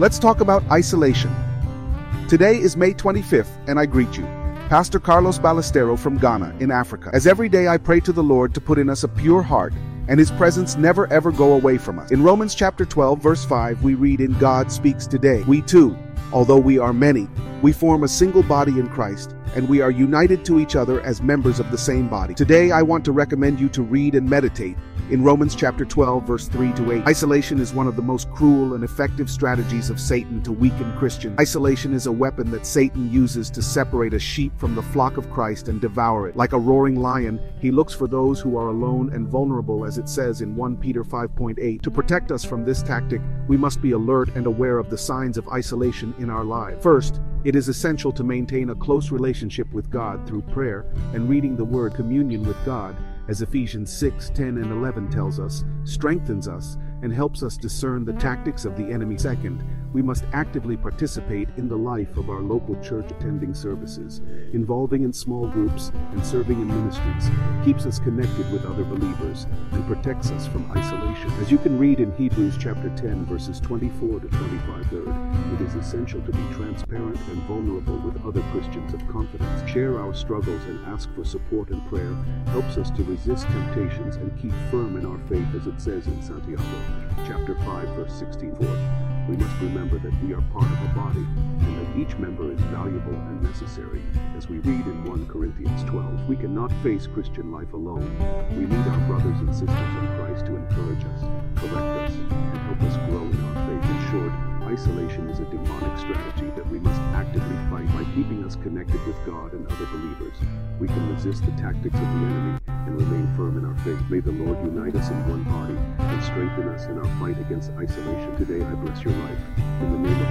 Let's talk about isolation. Today is May 25th, and I greet you. Pastor Carlos Ballestero from Ghana in Africa. As every day I pray to the Lord to put in us a pure heart and his presence never ever go away from us. In Romans chapter 12 verse 5 we read in God speaks today. We too, although we are many, we form a single body in Christ and we are united to each other as members of the same body. Today I want to recommend you to read and meditate in Romans chapter 12 verse 3 to 8. Isolation is one of the most cruel and effective strategies of Satan to weaken Christians. Isolation is a weapon that Satan uses to separate a sheep from the flock of Christ and devour it. Like a roaring lion, he looks for those who are alone and vulnerable as it says in 1 Peter 5.8. To protect us from this tactic, we must be alert and aware of the signs of isolation in our lives. First, it is essential to maintain a close relationship with God through prayer and reading the Word, communion with God, as Ephesians 6, 10, and 11 tells us, strengthens us and helps us discern the tactics of the enemy. Second, we must actively participate in the life of our local church attending services. Involving in small groups and serving in ministries keeps us connected with other believers and protects us from isolation. As you can read in Hebrews chapter 10 verses 24 to 25 third, is essential to be transparent and vulnerable with other Christians of confidence. Share our struggles and ask for support and prayer helps us to resist temptations and keep firm in our faith as it says in Santiago chapter 5 verse 16 we must remember that we are part of a body and that each member is valuable and necessary. As we read in 1 Corinthians 12, we cannot face Christian life alone. We need our brothers and sisters isolation is a demonic strategy that we must actively fight by keeping us connected with God and other believers. We can resist the tactics of the enemy and remain firm in our faith. May the Lord unite us in one body and strengthen us in our fight against isolation. Today I bless your life. In the name of